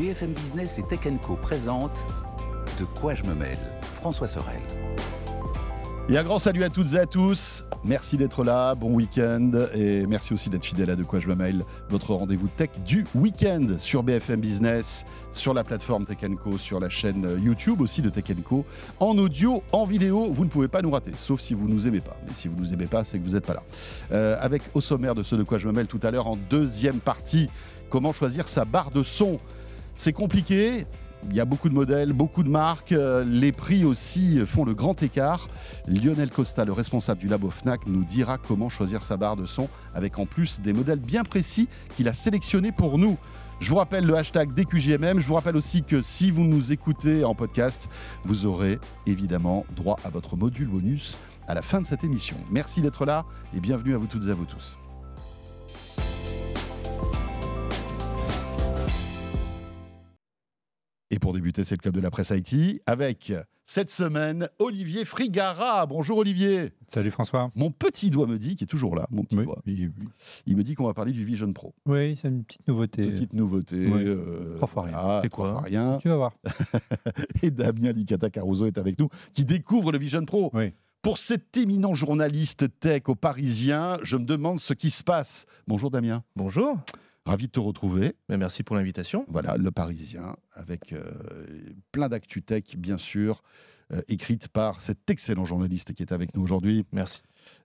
BFM Business et Tech Co présente De quoi je me mêle François Sorel. Et un grand salut à toutes et à tous. Merci d'être là, bon week-end et merci aussi d'être fidèle à De quoi je me mêle, votre rendez-vous tech du week-end sur BFM Business, sur la plateforme Tech Co, sur la chaîne YouTube aussi de Tech Co, en audio, en vidéo. Vous ne pouvez pas nous rater, sauf si vous nous aimez pas. Mais si vous nous aimez pas, c'est que vous n'êtes pas là. Euh, avec au sommaire de ce De quoi je me mêle tout à l'heure en deuxième partie, comment choisir sa barre de son? C'est compliqué. Il y a beaucoup de modèles, beaucoup de marques. Euh, les prix aussi font le grand écart. Lionel Costa, le responsable du labo FNAC, nous dira comment choisir sa barre de son avec en plus des modèles bien précis qu'il a sélectionnés pour nous. Je vous rappelle le hashtag DQJMM. Je vous rappelle aussi que si vous nous écoutez en podcast, vous aurez évidemment droit à votre module bonus à la fin de cette émission. Merci d'être là et bienvenue à vous toutes et à vous tous. Et pour débuter, c'est le Club de la Presse Haïti avec cette semaine Olivier Frigara. Bonjour Olivier. Salut François. Mon petit doigt me dit, qui est toujours là, mon petit Oui, doigt, oui, oui. il me dit qu'on va parler du Vision Pro. Oui, c'est une petite nouveauté. Petite nouveauté. Euh, Trois fois rien. C'est trois quoi fois rien. Tu vas voir. Et Damien Licata Caruso est avec nous, qui découvre le Vision Pro. Oui. Pour cet éminent journaliste tech au Parisien, je me demande ce qui se passe. Bonjour Damien, Bonjour, ravi de te retrouver. Merci pour l'invitation. Voilà, le Parisien, avec euh, plein d'actu tech, bien sûr, euh, écrite par cet excellent journaliste qui est avec nous aujourd'hui. Merci.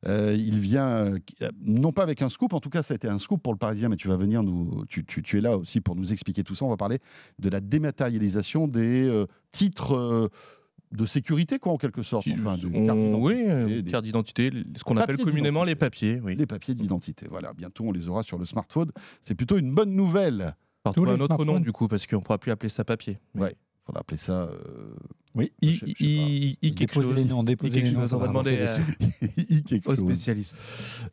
Euh, il vient, euh, non pas avec un scoop, en tout cas ça a été un scoop pour le Parisien, mais tu vas venir nous, tu, tu- tu es là aussi pour nous expliquer tout ça. On va parler de la dématérialisation des titres de sécurité, quoi, en quelque sorte. Enfin, de On- carte oui, d'identité, euh, des- carte d'identité, ce qu'on appelle communément les papiers. Oui. les papiers d'identité. Voilà, bientôt on les aura sur le smartphone. C'est plutôt une bonne nouvelle. Par Tous trouver les un autre nom du coup, parce qu'on ne pourra plus appeler ça papier. Ouais. Il faudra appeler ça euh, Oui. I, Je I- I- quelque chose. les noms, I quelque les noms. chose. On va va demander aux spécialistes.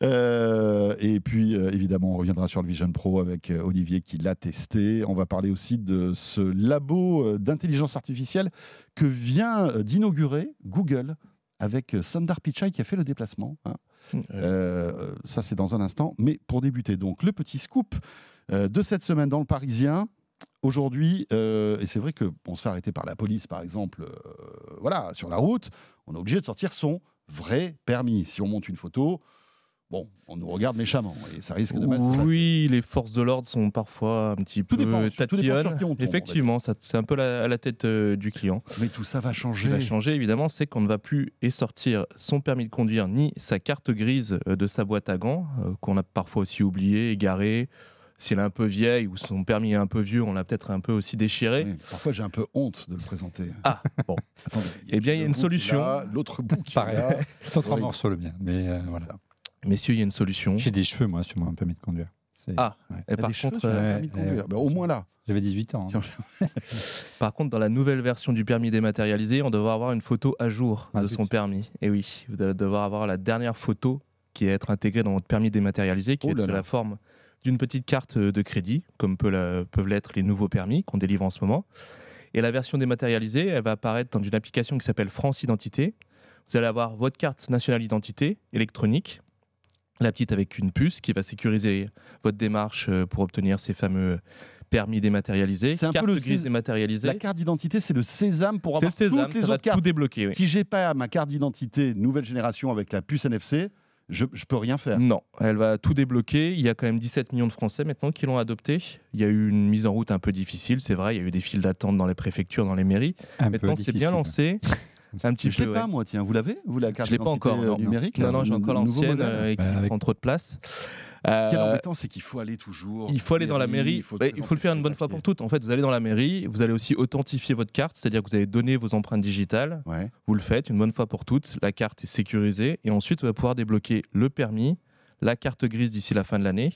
Euh, et puis, euh, évidemment, on reviendra sur le Vision Pro avec Olivier qui l'a testé. On va parler aussi de ce labo d'intelligence artificielle que vient d'inaugurer Google avec Sundar Pichai qui a fait le déplacement. hein. Euh, ça, c'est dans un instant. Mais pour débuter, donc, le petit scoop euh, de cette semaine dans le Parisien. Aujourd'hui, euh, et c'est vrai qu'on se fait arrêter par la police, par exemple, euh, voilà, sur la route, on est obligé de sortir son vrai permis. Si on monte une photo, bon, on nous regarde méchamment et ça risque de mal oui, les forces de l'ordre sont parfois un petit Tout peu dépend, tatillonnes. tombe, Effectivement, ça- c'est un peu la- à la tête euh, du client. Mais tout ça va Ce qui changer. va changer, évidemment, c'est qu'on ne va plus et sortir son permis de conduire ni sa carte grise de sa boîte à gants, euh, qu'on a parfois aussi oublié, égaré. Si elle est un peu vieille ou son permis est un peu vieux, on l'a peut-être un peu aussi déchiré. Oui, parfois, j'ai un peu honte de le présenter. Ah, bon. Eh bien, il y a une solution. l'a, L'autre bout qui Pareil. C'est trois morceaux le mien. Mais euh, voilà. Ça. Messieurs, il y a une solution. J'ai des cheveux, moi, sur mon permis de conduire. Ah. ouais. Et par contre, euh, permis de ouais, conduire. ouais. Ben, au moins là. J'avais 18 ans. hein. Par contre, dans la nouvelle version du permis dématérialisé, on devra avoir une photo à jour Ah, de son permis. Et oui, vous allez devoir avoir la dernière photo qui est être intégrée dans votre permis dématérialisé, qui Oh est de là. la forme d'une petite carte de crédit, comme peut la- peuvent l'être les nouveaux permis qu'on délivre en ce moment. Et la version dématérialisée, elle va apparaître dans une application qui s'appelle France Identité. Vous allez avoir votre carte nationale d'identité électronique, la petite avec une puce qui va sécuriser votre démarche euh, pour obtenir ces fameux permis dématérialisés. C'est un peu le grise dématérialisée. La carte d'identité, c'est le sésame pour C'est le avoir sésame, toutes les ça va autres tout cartes. débloquer. oui. Si j'ai pas ma carte d'identité nouvelle génération avec la puce NFC, je, je peux rien faire. Non, elle va tout débloquer. Il y a quand même 17 millions de Français maintenant qui l'ont adopté. Il y a eu une mise en route un peu difficile, c'est vrai. Il y a eu des files d'attente dans les préfectures, dans les mairies. Un maintenant, c'est bien lancé. Un petit Je peu. l'ai ouais. pas moi, tiens. Vous l'avez Vous la carte Je l'ai pas encore. euh, Non, numérique non, là, non, j'ai encore l'ancienne euh, qui Bah, avec- prend trop de place. Ce qui est Euh, embêtant, c'est qu'il faut aller toujours. il faut aller dans la mairie, il faut, Bah, il faut le faire une bonne fois pour toutes. En fait, vous allez dans la mairie, vous allez aussi authentifier votre carte, c'est-à-dire que vous allez donner vos empreintes digitales. Ouais. Vous le faites une bonne fois pour toutes. La carte est sécurisée et ensuite vous allez pouvoir débloquer le permis, la carte grise d'ici la fin de l'année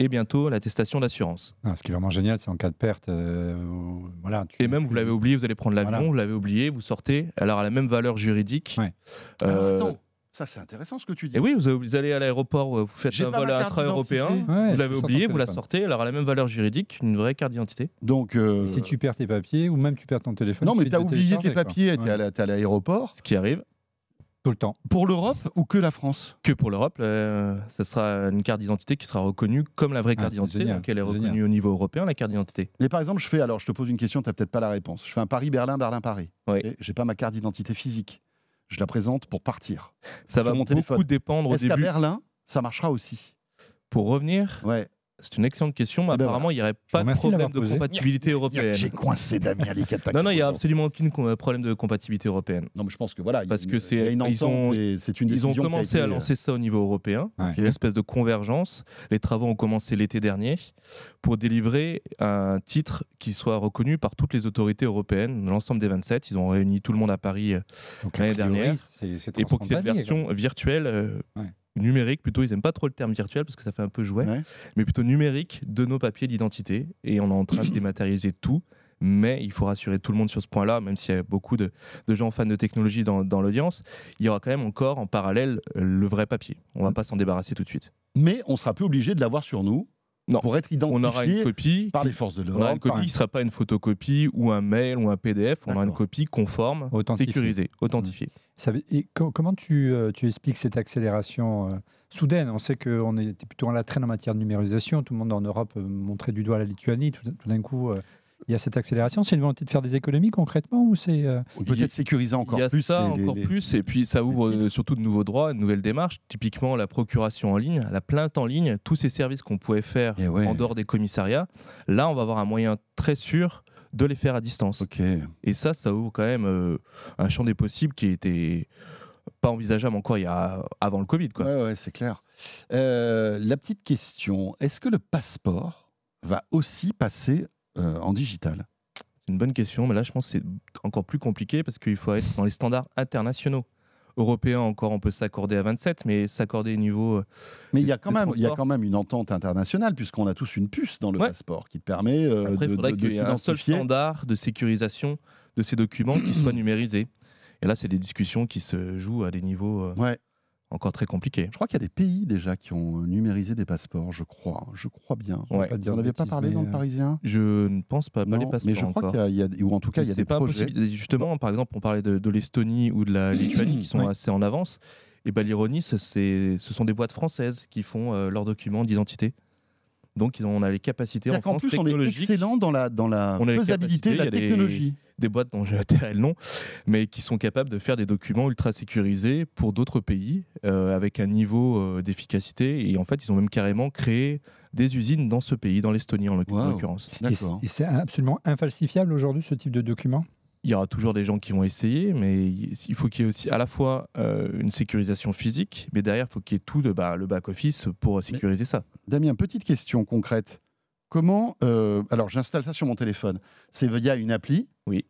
et bientôt l'attestation d'assurance. Ce qui est vraiment génial, c'est en cas de perte. euh, où- voilà, tu Et même, vous l'avez oublié, vous allez prendre l'avion, Voilà. vous l'avez oublié, vous sortez, alors à la même valeur juridique. Ouais. Alors, Euh, attends, ça c'est intéressant ce que tu dis. et oui, vous, allez à l'aéroport, vous faites un vol intra-européen. Ouais, vous l'avez oublié, vous la sortez, alors à la même valeur juridique, une vraie carte d'identité. Donc, euh, Si tu perds tes papiers ou même tu perds ton téléphone. non, mais tu as oublié tes papiers, tu Ouais. es à l'aéroport. Ce qui arrive, Tout le temps. Pour l'Europe ou que la France? Que pour l'Europe, euh, ce sera une carte d'identité qui sera reconnue comme la vraie Ah, carte d'identité, donc elle est reconnue génial. au niveau européen, la carte d'identité. Mais par exemple, je fais, alors je te pose une question, tu n'as peut-être pas la réponse. Je fais un Paris-Berlin, Berlin-Paris. Oui. Et J'ai pas ma carte d'identité physique. Je la présente pour partir. Ça va mon beaucoup téléphone. dépendre au Est-ce qu'à. Berlin, ça marchera aussi? Pour revenir, Ouais. C'est une excellente question, mais Eh ben apparemment, il n'y aurait pas de problème de compatibilité européenne. J'ai coincé Damien quatre Non, non, il n'y a absolument aucun problème de compatibilité européenne. Non, mais je pense que voilà. y Parce une- que c'est- y une ils ont- et c'est une Ils ont commencé été, à euh, lancer ça au niveau européen, Ouais. une espèce de convergence. Les travaux ont commencé l'été dernier pour délivrer un titre qui soit reconnu par toutes les autorités européennes, l'ensemble des 27. Ils ont réuni tout le monde à Paris L'année dernière. c'est- c'est Et pour que cette transfrontalier, quoi. version virtuelle, euh, Ouais. Numérique plutôt, ils n'aiment pas trop le terme virtuel parce que ça fait un peu jouet, Ouais. mais plutôt numérique de nos papiers d'identité. Et on est en train de dématérialiser tout. Mais il faut rassurer tout le monde sur ce point-là, même s'il y a beaucoup de, de gens fans de technologie dans, dans l'audience, il y aura quand même encore en parallèle le vrai papier. On va pas s'en débarrasser tout de suite. Mais on sera plus obligé de l'avoir sur nous Non. pour être identifié On aura une copie. par les forces de on aura l'ordre. une copie qui ne sera pas une photocopie ou un mail ou un PDF. On aura une copie conforme, sécurisée, authentifiée. Ça et co- comment tu, euh, tu expliques cette accélération euh, soudaine On sait qu'on était plutôt en la traîne en matière de numérisation. Tout le monde en Europe euh, montrait du doigt la Lituanie. Tout, tout d'un coup, euh, il y a cette accélération. C'est une volonté de faire des économies concrètement ou c'est euh, peut-être sécuriser encore Il y a plus. ça les- encore les- plus, et puis ça ouvre surtout de nouveaux droits, de nouvelles démarches. Typiquement, la procuration en ligne, la plainte en ligne, tous ces services qu'on pouvait faire Eh ouais. en dehors des commissariats. Là, on va avoir un moyen très sûr de les faire à distance. Et ça, ça ouvre quand même euh, un champ des possibles qui était pas envisageable encore il y a avant le Covid. Quoi. Ouais, ouais, c'est clair. Euh, la petite question est-ce que le passeport va aussi passer euh, en digital? C'est une bonne question, mais là, je pense que c'est encore plus compliqué parce qu'il faut être dans les standards internationaux. Européens, encore, on peut s'accorder à 27, mais s'accorder au niveau. euh, Mais il y a quand même, il y a transport. quand même une entente internationale puisqu'on a tous une puce dans le Ouais. passeport qui te permet euh, Après, de, il faudrait de- de qu'il y ait un seul standard de sécurisation de ces documents qui soit numérisé. Et là, c'est des discussions qui se jouent à des niveaux euh, Ouais. Encore très compliqués. Je crois qu'il y a des pays déjà qui ont euh, numérisé des passports, je crois. Je crois bien. Ouais. Vous avez pas parlé dans le euh, Parisien? Je ne pense pas, pas les passeports mais je crois qu'il y a, il y a- ou en tout cas, il y a C'est des pas projets. Justement, par exemple, on parlait de, de l'Estonie ou de la Lituanie qui sont Ouais. assez en avance. Et ben, l'ironie, ce sont des boîtes françaises qui font euh, leurs documents d'identité. Donc, on a les capacités en France plus, on est technologiques. excellent dans la, dans la faisabilité de la capacités, il y a des- technologie. des boîtes dont j'ai atterré le nom, mais qui sont capables de faire des documents ultra sécurisés pour d'autres pays euh, avec un niveau euh, d'efficacité. Et en fait, ils ont même carrément créé des usines dans ce pays, dans l'Estonie en l'oc- en Wow. l'occurrence. et c'est- D'accord. et c'est absolument infalsifiable aujourd'hui ce type de document Il y aura toujours des gens qui vont essayer, mais il faut qu'il y ait aussi à la fois euh, une sécurisation physique, mais derrière, il faut qu'il y ait tout de, bah, le back-office pour sécuriser ça. Damien, petite question concrète. Comment. euh, alors, j'installe ça sur mon téléphone. C'est via une appli Oui.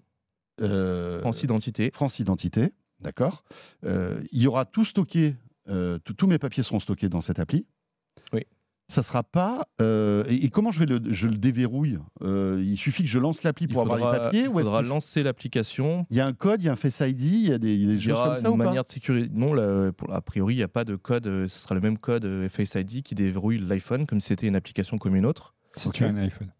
Euh, France Identité. France Identité. D'accord. Il y aura tout stocké. tous mes papiers seront stockés dans cette appli. Ça sera pas. euh, et, et comment je vais le, je le déverrouille Euh, Il suffit que je lance l'appli pour avoir les papiers il faudra lancer l'application. il y a un code, il y a un Face ID, il y a des, il y a des choses aura comme ça une ou pas manière de sécuriser. Non, là, pour- a priori, il n'y a pas de code. euh, Ce sera le même code euh, Face ID qui déverrouille l'iPhone comme si c'était une application comme une autre. Si Ok. tu as un iPhone.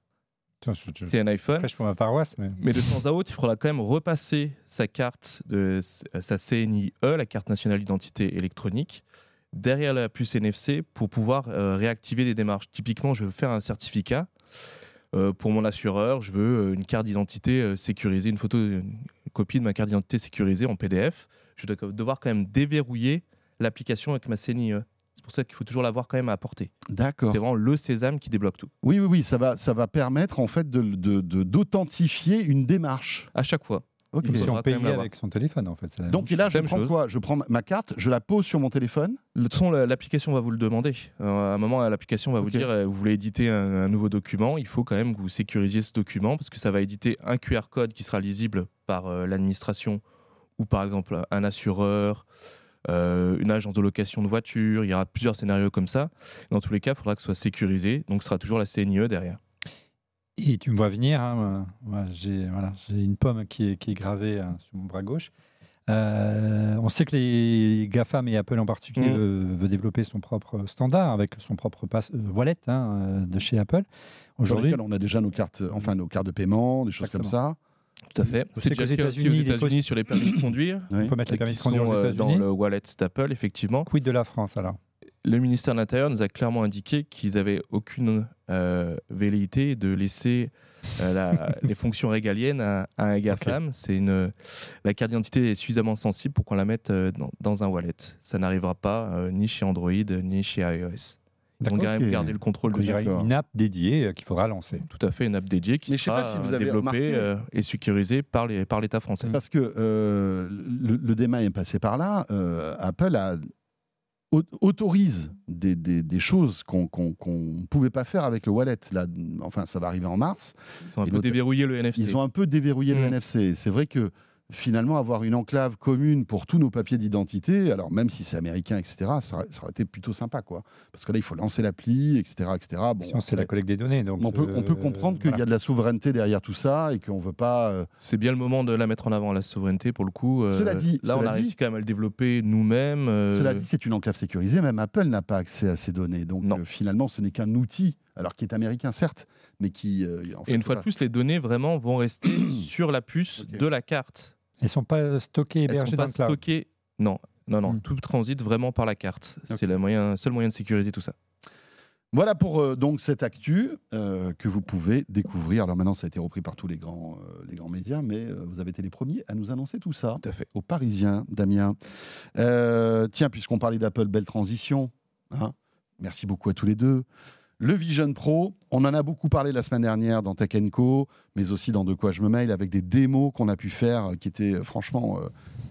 C'est un iPhone. pour ma paroisse, mais Mais de temps à autre, il faudra quand même repasser sa carte, de, sa CNIE, la carte nationale d'identité électronique, derrière la puce NFC pour pouvoir euh, réactiver des démarches. Typiquement, je veux faire un certificat. euh, pour mon assureur, je veux euh, une carte d'identité sécurisée, une photo, une copie de ma carte d'identité sécurisée en PDF. Je dois devoir quand même déverrouiller l'application avec ma CNIE. C'est pour ça qu'il faut toujours l'avoir quand même à portée. D'accord. C'est vraiment le sésame qui débloque tout. Oui, oui, oui, ça va, ça va permettre en fait de, de- de- d'authentifier une démarche. À chaque fois. Ok. Il si on paye avec son téléphone en fait. Donc là, je prends chose. quoi? Je prends ma- carte, je la pose sur mon téléphone? De toute façon, la- l'application va vous le demander. Euh, à un moment, l'application va vous dire euh, vous voulez éditer un, un nouveau document, il faut quand même que vous sécurisiez ce document parce que ça va éditer un QR code qui sera lisible par euh, l'administration ou par exemple un assureur, euh, une agence de location de voitures. Il y aura plusieurs scénarios comme ça. Dans tous les cas, il faudra que ce soit sécurisé. Donc, ce sera toujours la CNIE derrière. Et tu me vois venir, hein, moi, j'ai voilà, j'ai une pomme qui est, qui est gravée hein, sur mon bras gauche. Euh, on sait que les GAFAM et Apple en particulier Mm. veut, veut développer son propre standard avec son propre pass, euh, wallet hein, euh, de chez Apple. Aujourd'hui, on a déjà nos cartes, enfin nos cartes de paiement, des choses comme ça. Tout à fait. C'est qu'aux États-Unis, États-Unis possi- sur les permis de conduire. Oui. on peut mettre les permis de conduire sont aux euh, dans États-Unis. le wallet d'Apple, effectivement. Quid de la France alors? Le ministère de l'Intérieur nous a clairement indiqué qu'ils n'avaient aucune euh, velléité de laisser euh, la- les fonctions régaliennes à, à un GAFAM. C'est une, la carte d'identité est suffisamment sensible pour qu'on la mette euh, dans, dans un wallet. Ça n'arrivera pas euh, ni chez Android ni chez iOS. Ils vont D'accord. quand même Ok. garder le contrôle Donc, il y dessus. aura D'accord. une app dédiée qu'il faudra lancer. Tout à fait, une app dédiée qui Mais sera pas si vous avez développée remarqué- euh, et sécurisée par les- par l'État français. Parce que euh, le, le débat est passé par là. euh, Apple a, autorise des, des- des choses qu'on ne pouvait pas faire avec le wallet. Là, enfin, ça va arriver en mars. Ils ont un Et peu déverrouillé le NFC. Ils ont un peu déverrouillé le Mm. NFC. C'est vrai que finalement, avoir une enclave commune pour tous nos papiers d'identité, alors même si c'est américain, etc., ça, aurait- ça aurait été plutôt sympa. quoi. Parce que là, il faut lancer l'appli, etc. etc. Bon, Sinon, c'est la collecte des données. Donc, on, peut, on peut euh, comprendre qu'il y a de la souveraineté derrière tout ça et qu'on ne veut pas. euh, C'est bien le moment de la mettre en avant, la souveraineté, pour le coup. Euh, Cela dit- là, on a dit- réussi quand même à le développer nous-mêmes. euh, Cela dit, c'est une enclave sécurisée. Même Apple n'a pas accès à ces données. Donc euh, finalement, ce n'est qu'un outil, alors qui est américain, certes, mais qui. euh, en fait, Et une fois de plus, les données vraiment vont rester sur la puce de la carte. Elles ne sont pas stockées, Elles hébergées sont dans pas le cloud. stockées. Non, non, non. Hmm. Tout transite vraiment par la carte. C'est le moyen, seul moyen de sécuriser tout ça. Voilà pour euh, donc cette actu euh, que vous pouvez découvrir. Alors maintenant, ça a été repris par tous les grands, euh, les grands médias, mais euh, vous avez été les premiers à nous annoncer tout ça. Tout à fait. Aux Parisiens, Damien. Euh, tiens, puisqu'on parlait d'Apple, belle transition. hein. Merci beaucoup à tous les deux. Le Vision Pro, on en a beaucoup parlé la semaine dernière dans Tech Co, mais aussi dans De quoi je me mail, avec des démos qu'on a pu faire euh, qui étaient euh, franchement euh,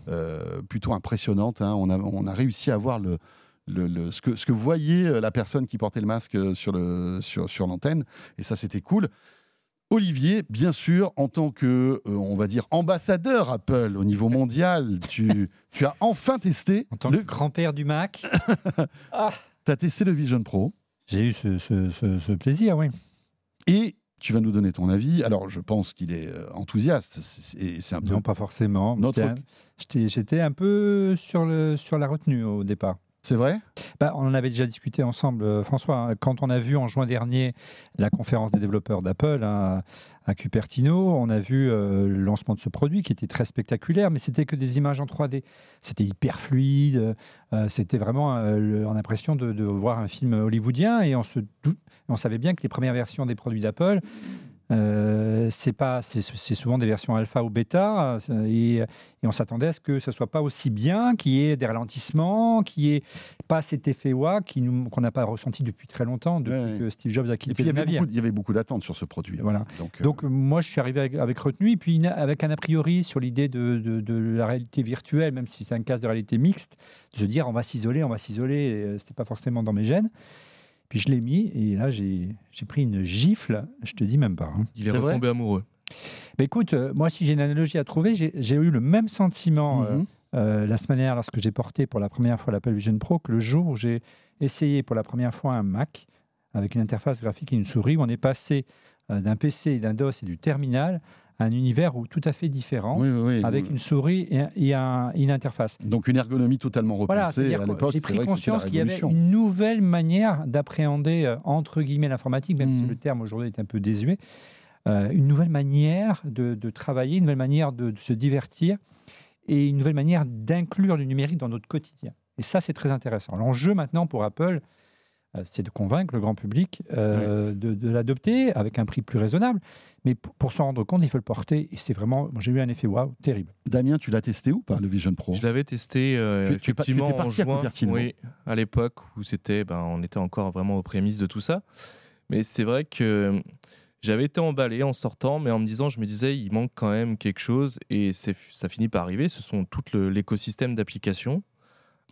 euh, plutôt impressionnantes. hein. On, a, on a réussi à voir le, le- le- ce, que, ce que voyait la personne qui portait le masque sur, le, sur, sur l'antenne, et ça c'était cool. Olivier, bien sûr, en tant que, euh, on va dire, ambassadeur Apple au niveau mondial, tu, tu as enfin testé En tant le, que grand-père du Mac, ah, t'as testé le Vision Pro j'ai eu ce, ce- ce- ce plaisir, oui. et tu vas nous donner ton avis. Alors, je pense qu'il est euh, enthousiaste, c'est- un peu. Non, pas forcément. Notre- j'étais un peu sur, le, sur la retenue au départ. C'est vrai? Bah, on en avait déjà discuté ensemble, euh, François. hein. Quand on a vu en juin dernier la conférence des développeurs d'Apple à Cupertino, on a vu euh, le lancement de ce produit qui était très spectaculaire, mais c'était que des images en 3D. C'était hyper fluide. euh, c'était vraiment euh, le- on a l'impression de, voir un film hollywoodien et on savait bien que les premières versions des produits d'Apple c'est pas, c'est souvent des versions alpha ou bêta, euh, et, et on s'attendait à ce que ce soit pas aussi bien, qu'il y ait des ralentissements, qu'il y ait pas cet effet wa qu'on n'a pas ressenti depuis très longtemps, depuis Ouais, que Steve Jobs a quitté puis, il y le avait navire. beaucoup, il y avait beaucoup d'attentes sur ce produit. Voilà. Donc, euh, Donc moi, je suis arrivé avec, avec retenue, et puis avec un a priori sur l'idée de, de- de la réalité virtuelle, même si c'est un casque de réalité mixte, de se dire on va s'isoler, on va s'isoler, euh, c'était pas forcément dans mes gènes. Puis je l'ai mis, et là j'ai j'ai pris une gifle, je te dis même pas. hein. Il est, retombé amoureux. Bah, écoute, euh, moi, si j'ai une analogie à trouver, j'ai eu le même sentiment euh, mhm. euh, la semaine dernière lorsque j'ai porté pour la première fois l'Apple Vision Pro que le jour où j'ai essayé pour la première fois un Mac avec une interface graphique et une souris, où on est passé euh, d'un PC, d'un DOS et du terminal un univers où, tout à fait différent, Oui, oui, oui. avec une souris et, un- et un- et une interface. Donc une ergonomie totalement Voilà, repensée c'est-à-dire à que l'époque. j'ai pris vrai conscience qu'il y avait une nouvelle manière d'appréhender, euh, entre guillemets, l'informatique, même si Mhm. le terme aujourd'hui est un peu désuet, euh, une nouvelle manière de, de travailler, une nouvelle manière de, de se divertir et une nouvelle manière d'inclure le numérique dans notre quotidien. Et ça, c'est très intéressant. L'enjeu maintenant pour Apple, c'est de convaincre le grand public euh, de, de l'adopter avec un prix plus raisonnable. Mais pour, pour s'en rendre compte, il faut le porter. Et c'est vraiment, j'ai eu un effet waouh, terrible. Damien, tu l'as testé ou pas, le Vision Pro? Je l'avais testé euh, Tu- tu tu effectivement étais en à juin, Cupertino. oui, à l'époque où c'était, ben, on était encore vraiment aux prémices de tout ça. Mais c'est vrai que j'avais été emballé en sortant, mais en me disant, je me disais, il manque quand même quelque chose, et ça finit par arriver. Ce sont tout l'écosystème d'applications.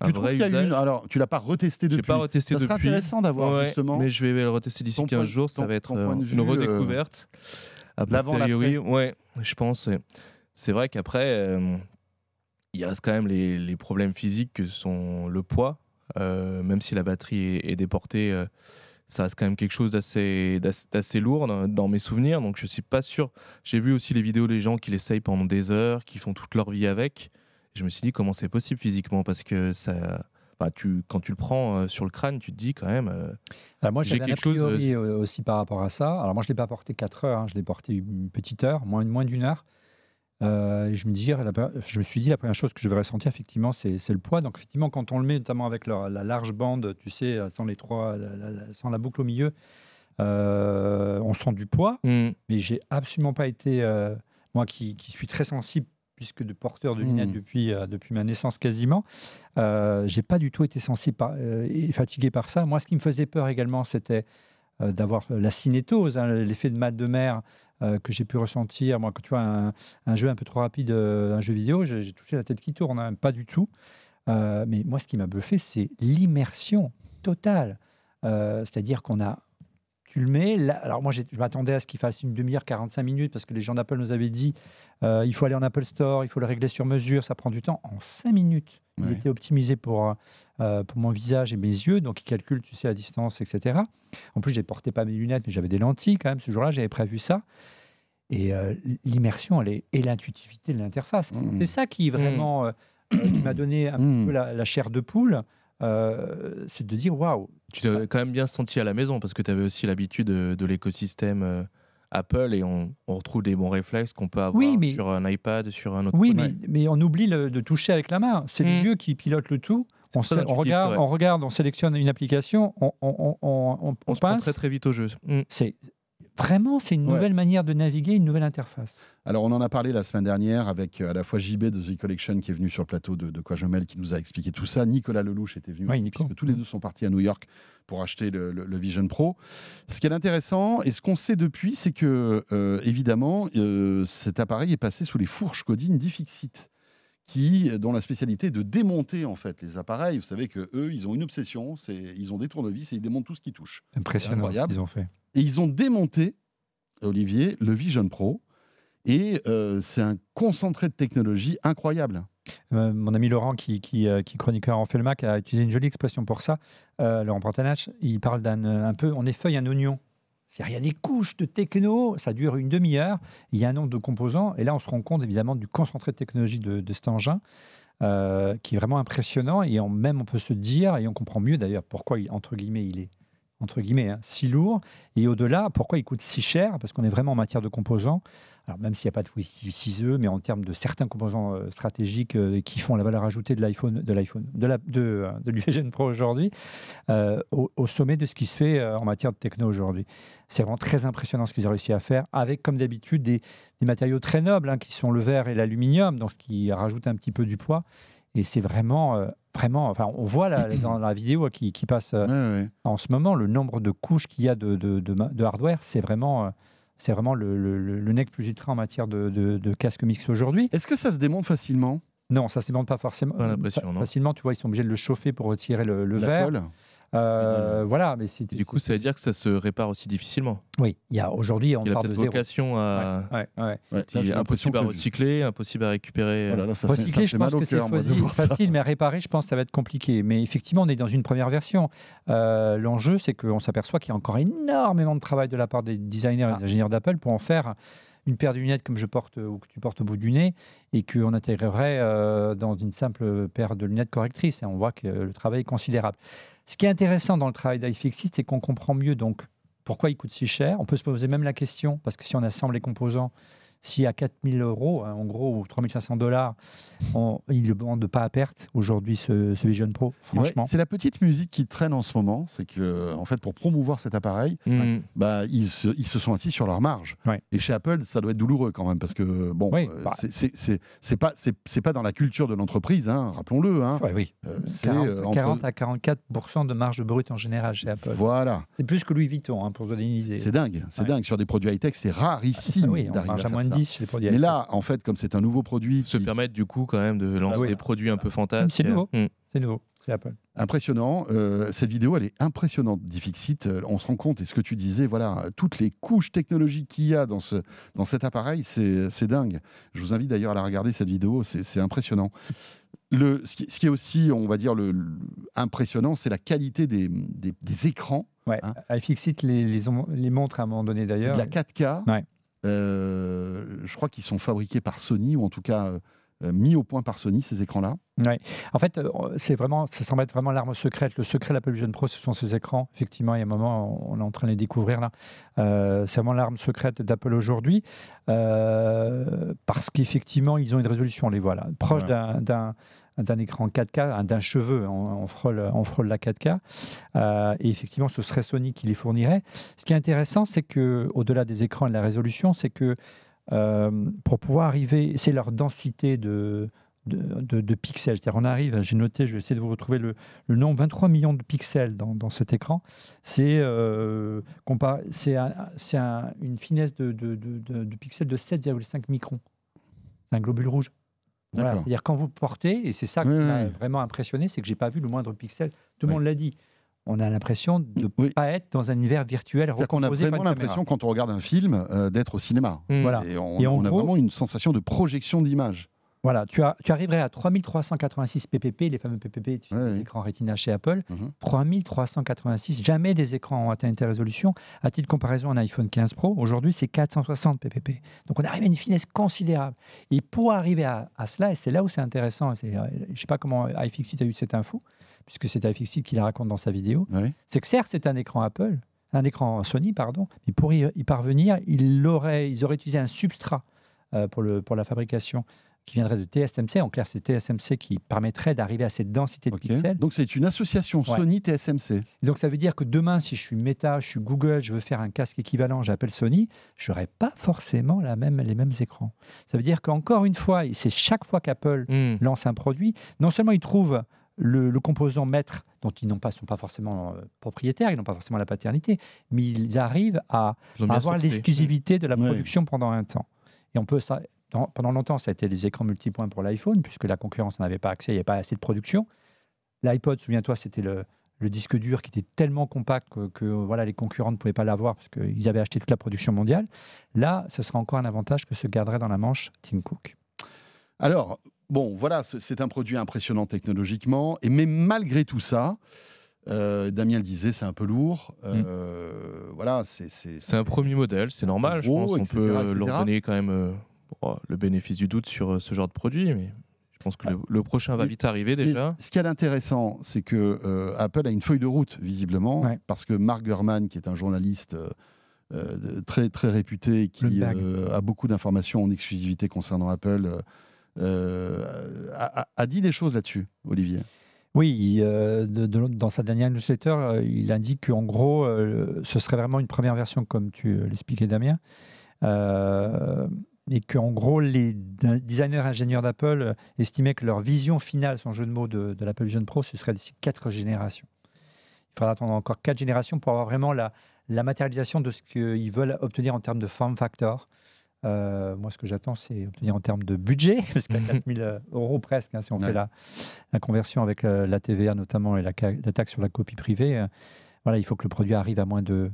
Tu trouves vrai qu'il y a usage. une Alors, tu l'as pas retesté depuis. pas retesté Ça depuis. serait intéressant d'avoir Ouais, justement. Mais je vais le retester d'ici ton 15 point- jours. Ça ton- va être euh, une vue, redécouverte. A l'avant, posteriori, ouais, je pense. C'est vrai qu'après, euh, il reste quand même les, les problèmes physiques que sont le poids. Euh, même si la batterie est, est déportée, euh, ça reste quand même quelque chose d'assez d'assez- d'assez lourd dans, dans mes souvenirs. Donc je suis pas sûr. J'ai vu aussi les vidéos des gens qui l'essayent pendant des heures, qui font toute leur vie avec. Je me suis dit comment c'est possible physiquement parce que ça. bah, tu, quand tu le prends euh, sur le crâne, tu te dis quand même. euh, Alors moi, J'ai quelque chose, euh, aussi par rapport à ça. Alors moi, je ne l'ai pas porté 4 heures, hein, je l'ai porté une petite heure, moins, moins d'une heure. Euh, et je, me dis, la je me suis dit, la première chose que je vais ressentir, effectivement, c'est le poids. Donc, effectivement, quand on le met, notamment avec la, la large bande, tu sais, sans, les trois, la- sans la boucle au milieu, euh, on sent du poids. hmm, Mais j'ai absolument pas été, euh, moi qui, qui suis très sensible, puisque de porteur de lunettes Mm. depuis, euh, depuis ma naissance quasiment, euh, j'ai pas du tout été sensible par- euh, et fatigué par ça. Moi, ce qui me faisait peur également, c'était d'avoir la cinétose, hein, l'effet de mal de mer que j'ai pu ressentir. Moi, quand tu vois un, un jeu un peu trop rapide, un jeu vidéo, j'ai touché la tête qui tourne, hein, pas du tout. Mais moi, ce qui m'a bluffé, c'est l'immersion totale. C'est-à-dire qu'on a là- alors moi, je m'attendais à ce qu'il fasse une demi-heure, 45 minutes, parce que les gens d'Apple nous avaient dit euh, il faut aller en Apple Store, il faut le régler sur mesure, ça prend du temps. En 5 minutes, il Ouais. était optimisé pour, euh, pour mon visage et mes yeux, donc il calcule, tu sais, la distance, etc. En plus, je portais pas mes lunettes, mais j'avais des lentilles quand même. Ce jour-là, j'avais prévu ça. Et euh, l'immersion, elle est, et l'intuitivité de l'interface. Mm. C'est ça qui vraiment qui m'a donné un Mm. peu la, la chair de poule. c'est de dire waouh, Tu t'es quand même bien senti à la maison parce que tu avais aussi l'habitude de, de l'écosystème euh, Apple et on, on retrouve des bons réflexes qu'on peut avoir Oui, mais- sur un iPad, sur un autre Oui, mais, mais on oublie le- de toucher avec la main. C'est les yeux qui pilotent le tout. On, regarde, on regarde, on sélectionne une application, on, on, on, se prend très très vite au jeu. Mm. C'est vraiment c'est une Ouais. nouvelle manière de naviguer, une nouvelle interface. Alors, on en a parlé la semaine dernière avec euh, à la fois JB de The Collection qui est venu sur le plateau de, de Quoi Je Mêle qui nous a expliqué tout ça. Nicolas Lelouch était venu Oui, aussi, puisque tous les deux sont partis à New York pour acheter le, le- le Vision Pro. Ce qui est intéressant et ce qu'on sait depuis, c'est que euh, évidemment, euh, cet appareil est passé sous les fourches codines d'Ifixit qui, dont la spécialité est de démonter en fait les appareils. Vous savez que eux, ils ont une obsession, c'est ils ont des tournevis et ils démontent tout ce qui touche. Impressionnant ce Incroyable. qu'ils ont fait. Et ils ont démonté, Olivier, le Vision Pro. Et euh, c'est un concentré de technologie incroyable. Euh, mon ami Laurent, qui, qui, euh, qui chroniqueur en fait le Mac, a utilisé une jolie expression pour ça. Euh, Laurent Pantanach, il parle d'un un peu, on effeuille un oignon. C'est-à-dire, il y a des couches de techno, ça dure une demi-heure, il y a un nombre de composants, et là, on se rend compte évidemment du concentré de technologie de, de cet engin, qui est vraiment impressionnant, et en, même on peut se dire, et on comprend mieux d'ailleurs pourquoi, entre guillemets, il est entre guillemets, hein, si lourd, et au-delà, pourquoi il coûte si cher? Parce qu'on est vraiment en matière de composants. Alors même s'il n'y a pas de Wi-Fi 6E, mais en termes de certains composants euh, stratégiques euh, qui font la valeur ajoutée de l'iPhone, de l'iPhone, de la, de, euh, de l'Vision Pro aujourd'hui, au, sommet de ce qui se fait en matière de techno aujourd'hui. C'est vraiment très impressionnant ce qu'ils ont réussi à faire, avec comme d'habitude des, matériaux très nobles, hein, qui sont le verre et l'aluminium, donc ce qui rajoute un petit peu du poids. Et c'est vraiment, vraiment, enfin, on voit là, dans la vidéo qui, qui passe euh, Ouais, ouais. en ce moment, le nombre de couches qu'il y a de, de, de hardware, c'est vraiment, euh, c'est vraiment le, le, le- nec plus ultra en matière de, de, de casque mixte aujourd'hui. Est-ce que ça se démonte facilement? Non, ça ne se demande pas forcément. Pas non. Facilement, tu vois, ils sont obligés de le chauffer pour retirer le, le verre. colle Euh, voilà, mais c'est. Du coup, ça veut dire que ça se répare aussi difficilement. Oui, il y a aujourd'hui, on Il a part de peut-être zéro. vocation à. Ouais, ouais, ouais. Ouais, là, Il j'ai est l'impression impossible à recycler, impossible à récupérer. Là fait- ça Recycler, je pense que c'est de facile, mais à réparer, je pense que ça va être compliqué. Mais effectivement, on est dans une première version. Euh, L'enjeu, c'est qu'on s'aperçoit qu'il y a encore énormément de travail de la part des designers et Ah. des ingénieurs d'Apple pour en faire une paire de lunettes comme je porte ou que tu portes au bout du nez et qu'on intégrerait euh, dans une simple paire de lunettes correctrices. Et on voit que le travail est considérable. Ce qui est intéressant dans le travail d'iFixit, c'est qu'on comprend mieux donc pourquoi il coûte si cher. On peut se poser même la question, parce que si on assemble les composants, si à 4000 euros, hein, en gros, ou 3500 dollars, on- il ne le vendent pas à perte aujourd'hui, ce, ce Vision Pro, Ouais, franchement. c'est la petite musique qui traîne en ce moment. C'est que, en fait, pour promouvoir cet appareil, Mm. bah, ils, se, ils se sont assis sur leur marge. Ouais. Et chez Apple, ça doit être douloureux quand même, parce que bon, Oui, euh, bah. c'est- pas pas dans la culture de l'entreprise, hein, rappelons-le. Hein. Ouais, oui. Euh, c'est 40, euh, entre- 40 à 44 de marge brute en général chez Apple. Voilà, C'est plus que Louis Vuitton, hein, pour se donner une idée. c'est dingue, c'est Ouais. dingue. Sur des produits high-tech, c'est rarissime Ah oui, on à moins de ça. 10 chez les produits. Mais Apple. là, en fait, comme c'est un nouveau produit, Se qui- permettre du coup quand même de lancer Ah oui. des produits un peu fantasques. C'est nouveau. Mm. c'est nouveau. chez Apple. Impressionnant. Euh, cette vidéo, elle est impressionnante, Difixit. Euh, On se rend compte, et ce que tu disais, voilà, toutes les couches technologiques qu'il y a dans, ce, dans cet appareil, c'est c'est dingue. Je vous invite d'ailleurs à la regarder, cette vidéo, c'est c'est impressionnant. Le, ce, qui, ce qui est aussi, on va dire, le, le- impressionnant, c'est la qualité des, des- des écrans. Ouais. Hein iFixit les, les, ont- les montre à un moment donné C'est de d'ailleurs. la 4K. Ouais. Euh, je crois qu'ils sont fabriqués par Sony, ou en tout cas euh, mis au point par Sony, ces écrans-là. En fait, euh, c'est vraiment, ça semble être vraiment l'arme secrète. Le secret de l'Apple Vision Pro, ce sont ces écrans. Effectivement, il y a un moment, on est en train de les découvrir là. Euh, c'est vraiment l'arme secrète d'Apple aujourd'hui, euh, parce qu'effectivement, ils ont une résolution, on les voit là, proche Ouais. d'un- d'un écran 4K, hein, d'un cheveu, on, on frôle, on frôle la 4K. Euh, et effectivement, ce serait Sony qui les fournirait. Ce qui est intéressant, c'est que au-delà des écrans et de la résolution, c'est que euh, pour pouvoir arriver, c'est leur densité de, de, de- de pixels. C'est-à-dire, on arrive, j'ai noté, je vais essayer de vous retrouver le, le nombre, 23 millions de pixels dans, dans cet écran. C'est euh, un- une finesse de, de- de- de- de pixels de 7,5 microns. C'est un globule rouge. Voilà. C'est-à-dire quand vous portez, et c'est ça qui Oui, m'a oui. vraiment impressionné, c'est que j'ai pas vu le moindre pixel. Tout le Oui. monde l'a dit. On a l'impression de ne Oui. pas être dans un univers virtuel qu'on a vraiment l'impression, quand on regarde un film, euh, d'être au cinéma. Voilà. Et on, Et on a gros- vraiment une sensation de projection d'image. Voilà, tu, as, tu arriverais à 3386 ppp, les fameux ppp, tu sais, Ouais, les écrans Retina chez Apple. Mhm. 3386, jamais des écrans ont atteint une telle résolution. À titre de comparaison, un iPhone 15 Pro, aujourd'hui, c'est 460 ppp. Donc on arrive à une finesse considérable. Et pour arriver à, à cela, et c'est là où c'est intéressant, euh, je ne sais pas comment iFixit a eu cette info, puisque c'est iFixit qui la raconte dans sa vidéo, c'est que certes, c'est un écran Apple, un écran Sony, pardon, mais pour y, y parvenir, ils auraient, ils auraient utilisé un substrat euh, pour, le, pour la fabrication qui viendrait de TSMC. En clair, c'est TSMC qui permettrait d'arriver à cette densité de pixels. Donc c'est une association Ouais. Sony TSMC. Et donc, ça veut dire que demain, si je suis Meta, je suis Google, je veux faire un casque équivalent, j'appelle Sony, je n'aurai pas forcément la même, les mêmes écrans. Ça veut dire qu'encore une fois, et c'est chaque fois qu'Apple Hmm. lance un produit, non seulement ils trouvent le, le composant maître dont ils n'ont pas, sont pas forcément euh, propriétaires, ils n'ont pas forcément la paternité, mais ils arrivent à Ils avoir l'exclusivité de la Ouais. production pendant un temps. Et on peut ça. dans- pendant longtemps, ça a été les écrans multipoints pour l'iPhone, puisque la concurrence n'avait pas accès, il n'y avait pas assez de production. L'iPod, souviens-toi, c'était le, le disque dur qui était tellement compact que, que, voilà, les concurrents ne pouvaient pas l'avoir parce qu'ils avaient acheté toute la production mondiale. Là, ce sera encore un avantage que se garderait dans la manche Tim Cook. Alors, bon, voilà, ce- c'est un produit impressionnant technologiquement. Et mais malgré tout ça, euh, Damien le disait, c'est un peu lourd. Euh, Voilà, c'est. Un premier modèle, c'est normal, je Gros, pense. On etc., peut etc. leur donner quand même euh, bon, le bénéfice du doute sur ce genre de produit, mais je pense que le, le prochain va Mais- vite arriver déjà. ce qui est intéressant, c'est que euh, Apple a une feuille de route, visiblement, Ouais. parce que Mark Gurman, qui est un journaliste très, très réputé, qui euh, a beaucoup d'informations en exclusivité concernant Apple, a, a- dit des choses là-dessus, Olivier. Oui, euh, dans sa dernière newsletter, euh, il indique qu'en gros, euh, ce serait vraiment une première version, comme tu euh, l'expliquais, Damien. Euh, et qu'en gros, les designers ingénieurs d'Apple euh, estimaient que leur vision finale, son jeu de mots de, l'Apple Vision Pro, ce serait d'ici quatre générations. Il faudra attendre encore quatre générations pour avoir vraiment la matérialisation de ce qu'ils veulent obtenir en termes de form factor. Euh, moi, ce que j'attends, c'est obtenir en termes de budget, parce qu'à 4000 euros presque, hein, si on Ouais. fait la, la conversion avec euh, la TVA notamment et la, taxe sur la copie privée, euh, voilà, il faut que le produit arrive à moins de.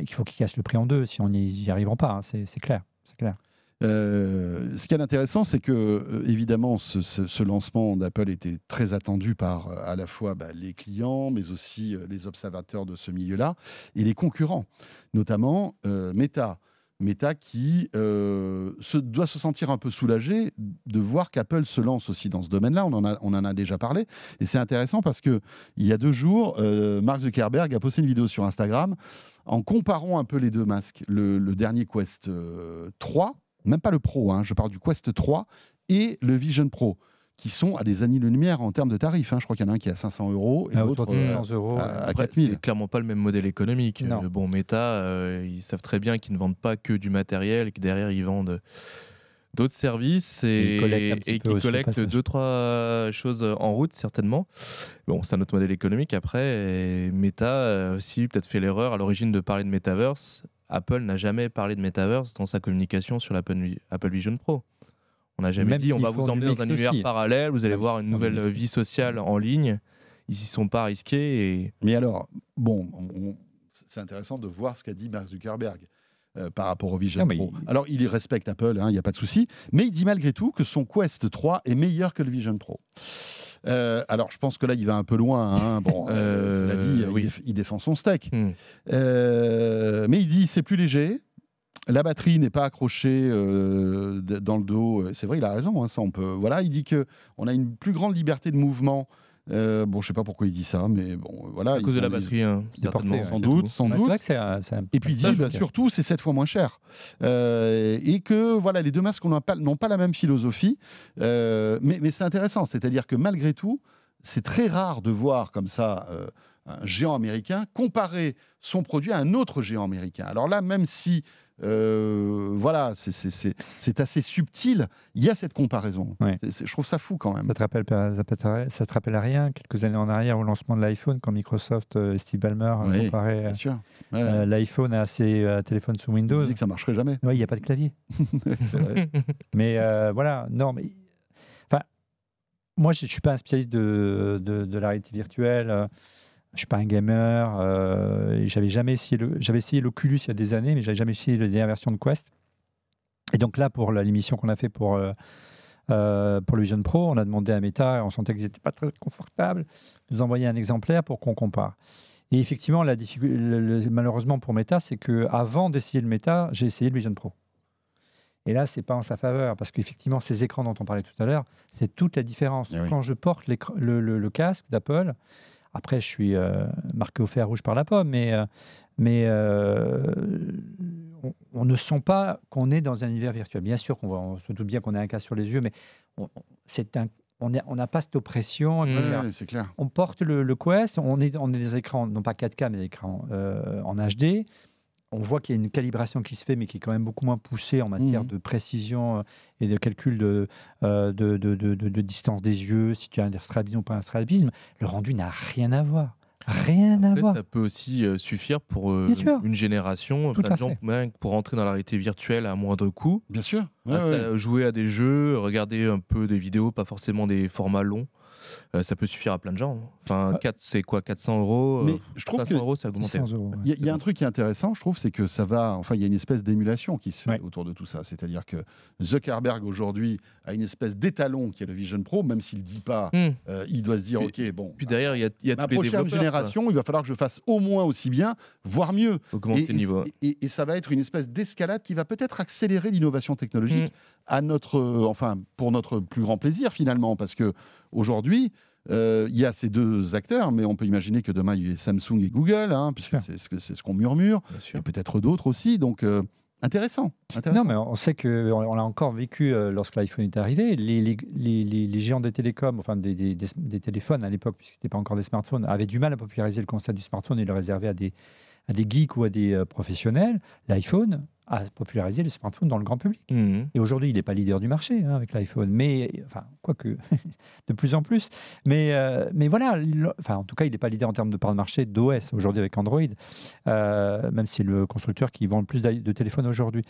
il faut qu'il casse le prix en deux, si on n'y y arriveront pas, hein, c'est clair. C'est clair. Euh, ce qui est intéressant, c'est que euh, évidemment, ce, ce- ce lancement d'Apple était très attendu par euh, à la fois bah, les clients, mais aussi euh, les observateurs de ce milieu-là et les concurrents, notamment euh, Meta. Meta qui euh, se, doit se sentir un peu soulagé de voir qu'Apple se lance aussi dans ce domaine-là. On, en a, on en a déjà parlé. Et c'est intéressant parce que il y a deux jours, euh, Mark Zuckerberg a posté une vidéo sur Instagram en comparant un peu les deux masques. Le, dernier Quest euh, 3, même pas le Pro, hein, je parle du Quest 3 et le Vision Pro, qui sont à des années-lumière en termes de tarifs. hein. Je crois qu'il y en a un qui est à 500 euros et À l'autre de euh, 600 euros. à- euh, à Après, 4000. c'est clairement pas le même modèle économique. Non. Euh, bon, Meta, euh, ils savent très bien qu'ils ne vendent pas que du matériel que derrière ils vendent d'autres services Et et, qui collectent deux trois choses en route certainement. Bon, c'est un autre modèle économique après. Et Meta a aussi peut-être fait l'erreur à l'origine de parler de metaverse. Apple n'a jamais parlé de metaverse dans sa communication sur l'Apple Apple Vision Pro. On n'a jamais Même dit on va vous emmener dans un univers aussi. parallèle, vous allez Même voir une nouvelle vie sociale en ligne. Ils s'y sont pas risqués et Mais alors, bon, on- on- c'est intéressant de voir ce qu'a dit Mark Zuckerberg. euh, par rapport au Vision Non, Pro. il- Alors, il respecte Apple, hein, il n'y a pas de souci, mais il dit malgré tout que son Quest 3 est meilleur que le Vision Pro. Euh, alors, je pense que là, il va un peu loin. hein. Bon, euh, cela dit, il, oui. déf- il défend son steak. Hmm. Euh, mais il dit c'est plus léger. La batterie n'est pas accrochée euh, dans le dos. C'est vrai, il a raison. hein, ça, on peut. Voilà, il dit que on a une plus grande liberté de mouvement. Euh, bon, je sais pas pourquoi il dit ça, mais bon, voilà. à cause de la batterie, hein, ouais. Sans c'est doute, tout. sans Ouais, doute. c'est vrai que c'est un, c'est un- Et puis il dit, bah, surtout, c'est sept fois moins cher. Euh, et que voilà, les deux masques n'ont pas, la même philosophie. Euh, mais mais c'est intéressant, c'est-à-dire que malgré tout, c'est très rare de voir comme ça euh, un géant américain comparer son produit à un autre géant américain. Alors là, même si euh, voilà, c'est- assez subtil, il y a cette comparaison. Ouais. Je trouve ça fou quand même. Ça te, rappelle, ça, te, ça te rappelle à rien quelques années en arrière au lancement de l'iPhone quand Microsoft euh, et Steve Ballmer euh, Oui, comparaient. Ouais. euh, l'iPhone à ses euh, téléphones sous Windows. disait que ça marcherait jamais. Oui, il n'y a pas de clavier. Vrai. Mais voilà, non, mais. Enfin, moi, je ne suis pas un spécialiste de, de, de la réalité virtuelle. Je ne suis pas un gamer. euh, j'avais jamais essayé le- J'avais essayé l'Oculus il y a des années, mais j'avais jamais essayé la dernière version de Quest. Et donc là, pour l'émission qu'on a fait pour, euh, euh, pour le Vision Pro, on a demandé à Meta, et on sentait qu'ils n'étaient pas très confortables, de nous envoyer un exemplaire pour qu'on compare. Et effectivement, la difficu- le- le- malheureusement pour Meta, c'est que avant d'essayer le Meta, j'ai essayé le Vision Pro. Et là, c'est pas en sa faveur, parce qu'effectivement, ces écrans dont on parlait tout à l'heure, c'est toute la différence. Eh oui. Quand je porte le casque d'Apple, après, je suis euh, marqué au fer rouge par la pomme, mais, euh, mais euh, on, on ne sent pas qu'on est dans un univers virtuel. Bien sûr qu'on voit- on se doute bien qu'on a un casque sur les yeux, mais on, c'est un, on n'a pas cette oppression. Mmh. c'est clair. on porte le, le Quest, on est, on est des écrans, non pas 4K, mais des écrans euh, en HD. On voit qu'il y a une calibration qui se fait, mais qui est quand même beaucoup moins poussée en matière Mhm. de précision euh, et de calcul de, euh, de, de- de- de- de distance des yeux, si tu as un strabisme ou pas un strabisme. Le rendu n'a rien à voir. Rien à voir. ça peut aussi euh, suffire pour euh, Bien sûr. une génération, Tout plein à de gens, fait. même pour entrer dans la réalité virtuelle à moindre coût, Bien sûr. Ouais, à ça- ouais. jouer à des jeux, regarder un peu des vidéos, pas forcément des formats longs. Euh, ça peut suffire à plein de gens. Enfin, Ah. quatre- c'est quoi 400 euros Mais euh, je trouve 500 que euros, ça a augmenté. 600 euros, ouais. Il y a, il y a un truc qui est intéressant, je trouve, c'est que ça va. Enfin, il y a une espèce d'émulation qui se fait Ouais. autour de tout ça. C'est-à-dire que Zuckerberg aujourd'hui a une espèce d'étalon qui est le Vision Pro, même s'il ne dit pas, Hmm. euh, il doit se dire, Puis- ok, bon. Puis derrière, il y a, y a Ma prochaine génération, il va falloir que je fasse au moins aussi bien, voire mieux. Augmenter Et, le niveau. et- et- et ça va être une espèce d'escalade qui va peut-être accélérer l'innovation technologique Mm. À notre, enfin, pour notre plus grand plaisir finalement, parce que aujourd'hui. euh, Il y a ces deux acteurs, mais on peut imaginer que demain il y ait Samsung et Google, hein, puisque c'est ce qu'on murmure, et peut-être d'autres aussi. Donc euh, intéressant, intéressant. Non, mais on sait que on, l'a encore vécu euh, lorsque l'iPhone est arrivé. Les, les- les- les- les géants des télécoms, enfin des, des- des- des téléphones à l'époque, puisque ce n'était pas encore des smartphones, avaient du mal à populariser le concept du smartphone et le réserver à des, à des geeks ou à des euh, professionnels. L'iPhone a popularisé le smartphone dans le grand public. Mhm. Et aujourd'hui, il n'est pas leader du marché hein, avec l'iPhone, mais enfin, quoique, de plus en plus. Mais, euh, mais voilà, il- enfin, en tout cas, il n'est pas leader en termes de part de marché d'OS aujourd'hui avec Android, euh, même si c'est le constructeur qui vend le plus de téléphones aujourd'hui.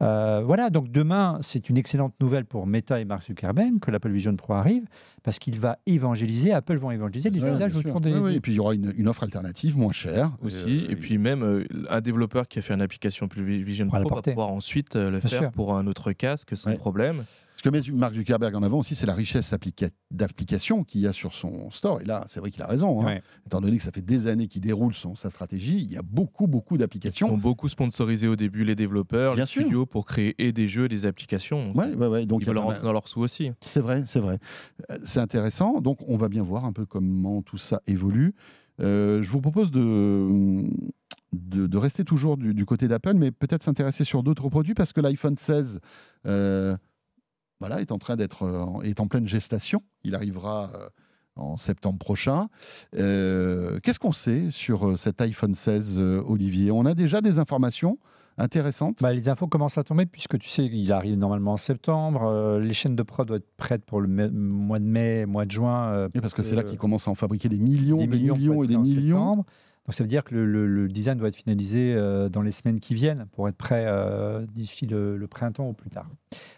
Euh, voilà, donc demain, c'est une excellente nouvelle pour Meta et Mark Zuckerberg que l'Apple Vision Pro arrive, parce qu'il va évangéliser, Apple vont évangéliser les Ouais, usages autour des. Ouais, ouais, des- Et puis il y aura une, une offre alternative moins chère aussi. Euh, et puis même euh, un développeur qui a fait une application plus Vision On va Pro va porter. pouvoir ensuite euh, le Bien faire sûr. pour un autre casque sans Ouais. problème. Ce que met Mark Zuckerberg en avant aussi, c'est la richesse applica- d'applications qu'il y a sur son store. Et là, c'est vrai qu'il a raison. hein. Ouais. Étant donné que ça fait des années qu'il déroule son, sa stratégie, il y a beaucoup, beaucoup Ils d'applications. ont beaucoup sponsorisé au début les développeurs, Bien les sûr. studios pour créer et des jeux et des applications. Donc, Ouais, ouais, ouais. Donc, ils veulent pas rentrer mal- dans leurs sous aussi. C'est vrai, c'est vrai. Euh, C'est intéressant. Donc, on va bien voir un peu comment tout ça évolue. Euh, je vous propose de, de, de rester toujours du, du côté d'Apple, mais peut-être s'intéresser sur d'autres produits parce que l'iPhone 16 euh, voilà, est en train d'être euh, est en pleine gestation. Il arrivera euh, en septembre prochain. Euh, Qu'est-ce qu'on sait sur cet iPhone 16, euh, Olivier? On a déjà des informations intéressantes? Bah, les infos commencent à tomber puisque tu sais, il arrive normalement en septembre. euh, les chaînes de prod doivent être prêtes pour le mois de mai, mois de juin. euh, parce que c'est là qu'ils commencent à en fabriquer des millions, des, millions, pour et être des millions. septembre. Donc ça veut dire que le, le- le design doit être finalisé euh, dans les semaines qui viennent pour être prêt euh, d'ici le, le printemps ou plus tard.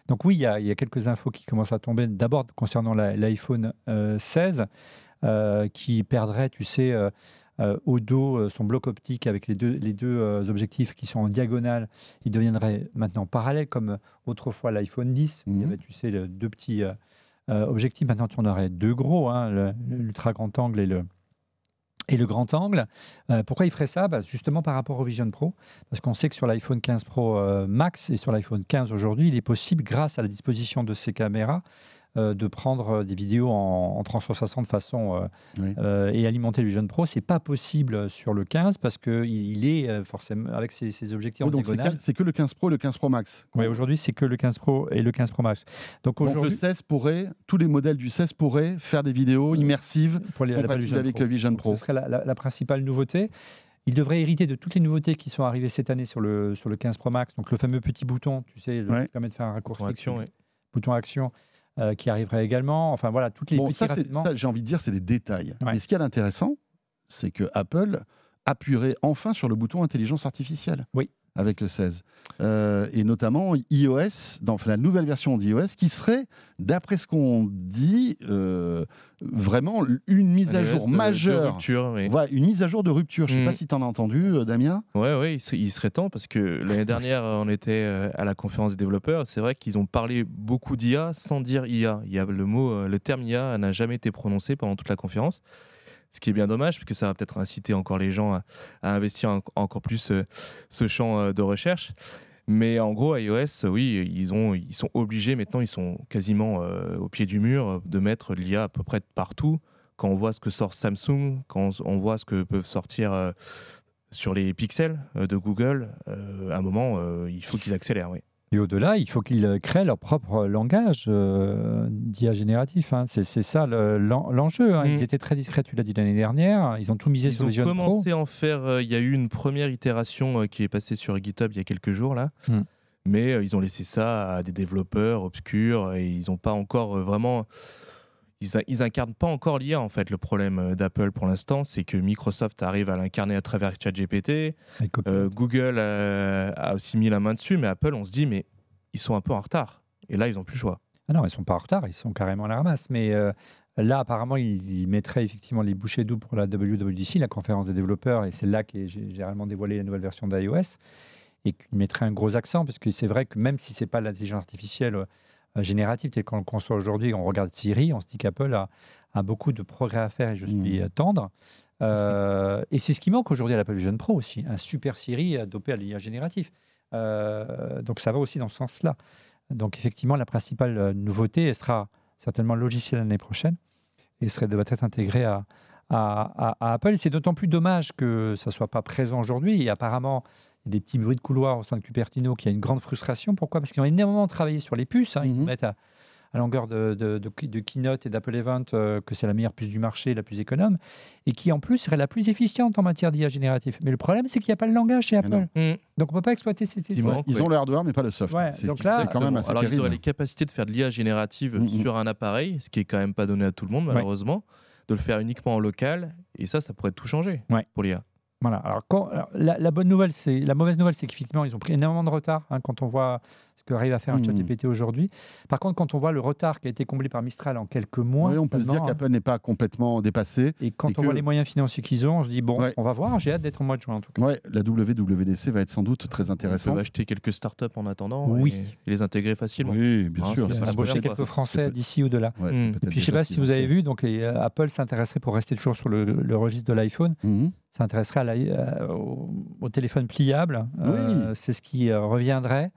Donc oui, il y, a, il y a quelques infos qui commencent à tomber. D'abord concernant l'iPhone euh, 16, euh, qui perdrait, tu sais, au dos son bloc optique avec les deux, les deux objectifs qui sont en diagonale. Il deviendrait maintenant parallèle comme autrefois l'iPhone 10. Il y Mhm. avait, tu sais, deux petits objectifs. Maintenant, tu en aurais deux gros, hein, l'ultra grand angle et le, et le grand angle. Euh, pourquoi il ferait ça? Bah, Justement par rapport au Vision Pro. Parce qu'on sait que sur l'iPhone 15 Pro euh, Max et sur l'iPhone 15 aujourd'hui, il est possible, grâce à la disposition de ces caméras, euh, de prendre euh, des vidéos en, en 360 façon euh, Oui. euh, et alimenter le Vision Pro. C'est pas possible sur le 15 parce qu'il il est euh, forcément avec ses, ses objectifs en donc c'est diagonale. que, c'est que le 15 Pro et le 15 Pro Max. Oui, aujourd'hui, c'est que le 15 Pro et le 15 Pro Max. Donc Donc le aujourd'hui, 16 pourrait, tous les modèles du 16 pourraient faire des vidéos immersives pour les, la compatibles Vision avec Pro. le Vision Donc, Pro. Ce serait la, la- la principale nouveauté. Il devrait hériter de toutes les nouveautés qui sont arrivées cette année sur le, sur le 15 Pro Max. Donc le fameux petit bouton, tu sais, le- Ouais. qui permet de faire un raccourci. Action, oui. Bouton action euh, qui arriverait également. Enfin voilà, toutes les Bon, ça, j'ai envie de dire, c'est des détails. Ouais. Mais ce qui est intéressant, c'est que Apple appuierait enfin sur le bouton intelligence artificielle. Oui. Avec le 16. Euh, et notamment iOS, dans la nouvelle version d'iOS, qui serait, d'après ce qu'on dit, euh, vraiment une mise à jour de- de majeure. rupture, oui. Une mise à jour de rupture. Je ne sais Mm. pas si tu en as entendu, euh, Damien. Ouais, ouais, il serait, il serait temps parce que l'année dernière, on était à la conférence des développeurs. C'est vrai qu'ils ont parlé beaucoup d'IA sans dire IA. Il y a le mot, le terme IA n'a jamais été prononcé pendant toute la conférence. Ce qui est bien dommage, parce que ça va peut-être inciter encore les gens à, investir en- encore plus euh, ce champ euh, de recherche. Mais en gros, iOS, oui, ils, ont, ils sont obligés maintenant, ils sont quasiment euh, au pied du mur de mettre l'IA à peu près partout. Quand on voit ce que sort Samsung, quand on voit ce que peuvent sortir sur les pixels de Google, à un moment, il faut qu'ils accélèrent. Oui. Et au-delà, il faut qu'ils euh, créent leur propre langage euh, d'IA génératif. hein. C'est ça le- l'en- l'enjeu. hein. Mm. Ils étaient très discrets, tu l'as dit l'année dernière. Ils ont tout misé Ils sur ont Vision Pro. commencé à en faire. euh, Il y a eu une première itération euh, qui est passée sur GitHub il y a quelques jours là. Hmm. Mais ils ont laissé ça à des développeurs obscurs et ils n'ont pas encore vraiment. Ils, ils incarnent pas encore l'IA en fait. Le problème euh, d'Apple pour l'instant, c'est que Microsoft arrive à l'incarner à travers ChatGPT. Euh, Google euh, a aussi mis la main dessus, mais Apple, on se dit, mais ils sont un peu en retard. Et là, ils n'ont plus le choix. Ah non, ils sont pas en retard, ils sont carrément à la ramasse. Mais euh, là, apparemment, ils, ils mettraient effectivement les bouchées doubles pour la WWDC, la conférence des développeurs, et c'est là qu'est gé- généralement dévoilé la nouvelle version d'iOS, et qu'ils mettraient un gros accent, parce que c'est vrai que même si c'est pas l'intelligence artificielle générative telle qu'on le conçoit aujourd'hui, on regarde Siri, on se dit qu'Apple a, a beaucoup de progrès à faire, et je suis Mhm. euh, tendre. Euh, et c'est ce qui manque aujourd'hui à l'Apple Vision Pro aussi, un super Siri dopé à l'IA génératif. Euh, donc ça va aussi dans ce sens-là. Donc effectivement, la principale euh, nouveauté, elle sera certainement le logiciel l'année prochaine et serait, devrait être intégrée à, à, à- à Apple. C'est d'autant plus dommage que ça ne soit pas présent aujourd'hui. Et apparemment, des petits bruits de couloir au sein de Cupertino qui a une grande frustration. Pourquoi? Parce qu'ils ont énormément travaillé sur les puces. hein. Ils Mhm. mettent à, à longueur de, de, de- de keynote et d'Apple Event euh, que c'est la meilleure puce du marché, la plus économe, et qui en plus serait la plus efficiente en matière d'IA génératif. Mais le problème, c'est qu'il n'y a pas le langage chez Apple. non. Donc on ne peut pas exploiter ces, ces Il Ouais, manque, ils ont le hardware, mais pas le soft. Ouais, c'est donc c'est là- quand même Exactement. assez Alors, ils auraient les capacités de faire de l'IA générative sur un appareil, ce qui est quand même pas donné à tout le monde, Ouais. malheureusement, de le faire uniquement en local. Et ça, ça pourrait tout changer Ouais. pour l'IA. Voilà. Alors, quand- la, la bonne nouvelle, c'est la mauvaise nouvelle, c'est qu'effectivement, ils ont pris énormément de retard hein, quand on voit ce qu'arrive à faire un Mhm. ChatGPT aujourd'hui. Par contre, quand on voit le retard qui a été comblé par Mistral en quelques mois, Oui, on peut se dire seulement, hein, qu'Apple n'est pas complètement dépassé. et quand et on que- voit les moyens financiers qu'ils ont, on se dit bon, Ouais. on va voir. J'ai hâte d'être au mois de juin en tout cas. Ouais, la WWDC va être sans doute très intéressante. peuvent acheter quelques startups en attendant Oui. et, et les intégrer facilement. Oui, bien Ah, sûr. la se Embaucher quelques Français peut- d'ici ou de là. Ouais, c'est Mm. peut-être Puis je sais déjà pas si vous avez vu, donc et, euh, Apple s'intéresserait pour rester toujours sur le, le registre de l'iPhone, Mhm. s'intéresserait à la- euh, au, au téléphone pliable. Euh, C'est ce qui euh, reviendrait, Euh,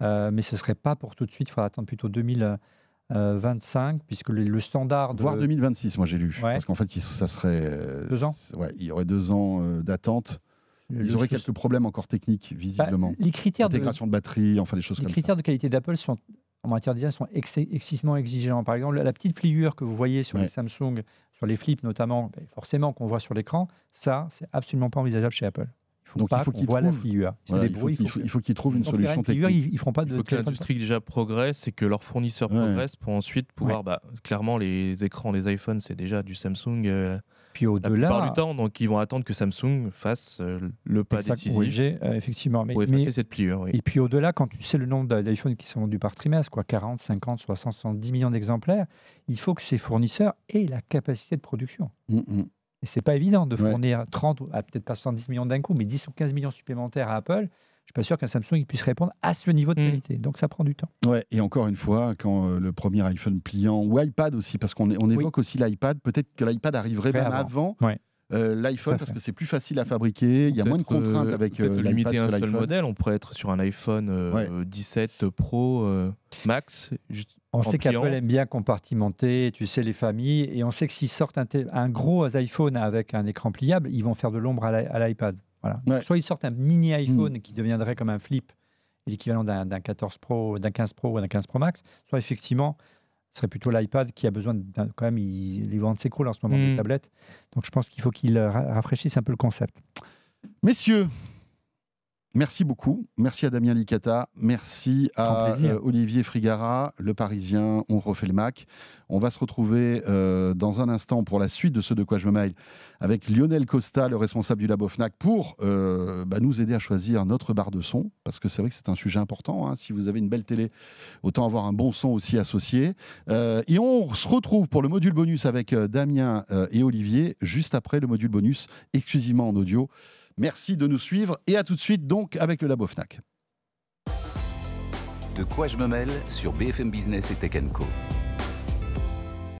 mais ce serait pas pour tout de suite. Il faudra attendre plutôt 2025, puisque le, standard de Voire 2026, moi j'ai lu. Ouais. Parce qu'en fait, ça serait. euh, Deux ans Ouais, il y aurait deux ans euh, d'attente. Ils auraient quelques problèmes encore techniques, Bah, visiblement. les critères de, Intégration de batterie, enfin des choses les comme critères ça. de qualité d'Apple sont en matière de design sont ex- excessivement exigeants. Par exemple, la petite pliure que vous voyez sur Ouais. les Samsung, sur les flips notamment, ben, forcément qu'on voit sur l'écran, ça, c'est absolument pas envisageable chez Apple. Il faut Donc, il pas faut qu'ils la Voilà, il faut, qu'il faut- il faut qu'ils trouvent une solution technique. ils, ils feront pas Il faut que l'industrie déjà progresse et que leurs fournisseurs Ouais. progressent pour ensuite pouvoir, bah, clairement, les écrans des iPhones, c'est déjà du Samsung. euh, puis la plupart au-delà, du temps. Donc, ils vont attendre que Samsung fasse euh, le pas exact, décisif euh, effectivement. Mais, pour mais- cette pliure. oui. Et puis au-delà, quand tu sais le nombre d'i- d'iPhone qui sont vendus par trimestre, quoi, 40, 50, 60, 70 millions d'exemplaires, il faut que ces fournisseurs aient la capacité de production. Mm, mm. Et c'est pas évident de Ouais. fournir 30, ou ah, peut-être pas 70 millions d'un coup, mais 10 ou 15 millions supplémentaires à Apple. Je suis pas sûr qu'un Samsung puisse répondre à ce niveau de Mm. qualité. Donc ça prend du temps. Ouais, et encore une fois, quand euh, le premier iPhone pliant, ou iPad aussi, parce qu'on on évoque aussi l'iPad, peut-être que l'iPad arriverait Ouais, même avant. avant, Ouais. Euh, l'iPhone, parce que c'est plus facile à fabriquer, il y a moins de Peut-être, contraintes euh, avec euh, l'iPad limiter un seul l'iPhone. modèle. On pourrait être sur un iPhone euh, Ouais. 17 Pro euh, Max. juste- On sait qu'Apple aime bien compartimenter, tu sais, les familles, et on sait que s'ils sortent un, gros iPhone avec un écran pliable, ils vont faire de l'ombre à l'i- à l'iPad. Voilà. Ouais. Soit ils sortent un mini iPhone qui deviendrait comme un flip, l'équivalent d'un d'un 14 Pro, d'un 15 Pro ou d'un 15 Pro Max, soit effectivement, ce serait plutôt l'iPad qui a besoin d'un- quand même, il- les ventes s'écroulent en ce moment des Mm. tablettes. Donc je pense qu'il faut qu'ils ra- rafraîchissent un peu le concept. Messieurs, merci beaucoup. Merci à Damien Licata. Merci à euh, Olivier Frigara, le Parisien. On refait le Mac. On va se retrouver euh, dans un instant pour la suite de ce De quoi je me mail avec Lionel Costa, le responsable du Labo Fnac, pour euh, bah, nous aider à choisir notre barre de son. Parce que c'est vrai que c'est un sujet important. hein. Si vous avez une belle télé, autant avoir un bon son aussi associé. Et on se retrouve pour le module bonus avec Damien et Olivier, juste après le module bonus exclusivement en audio. Merci de nous suivre et à tout de suite donc avec le Labo Fnac. De quoi je me mêle sur BFM Business et Tech Co.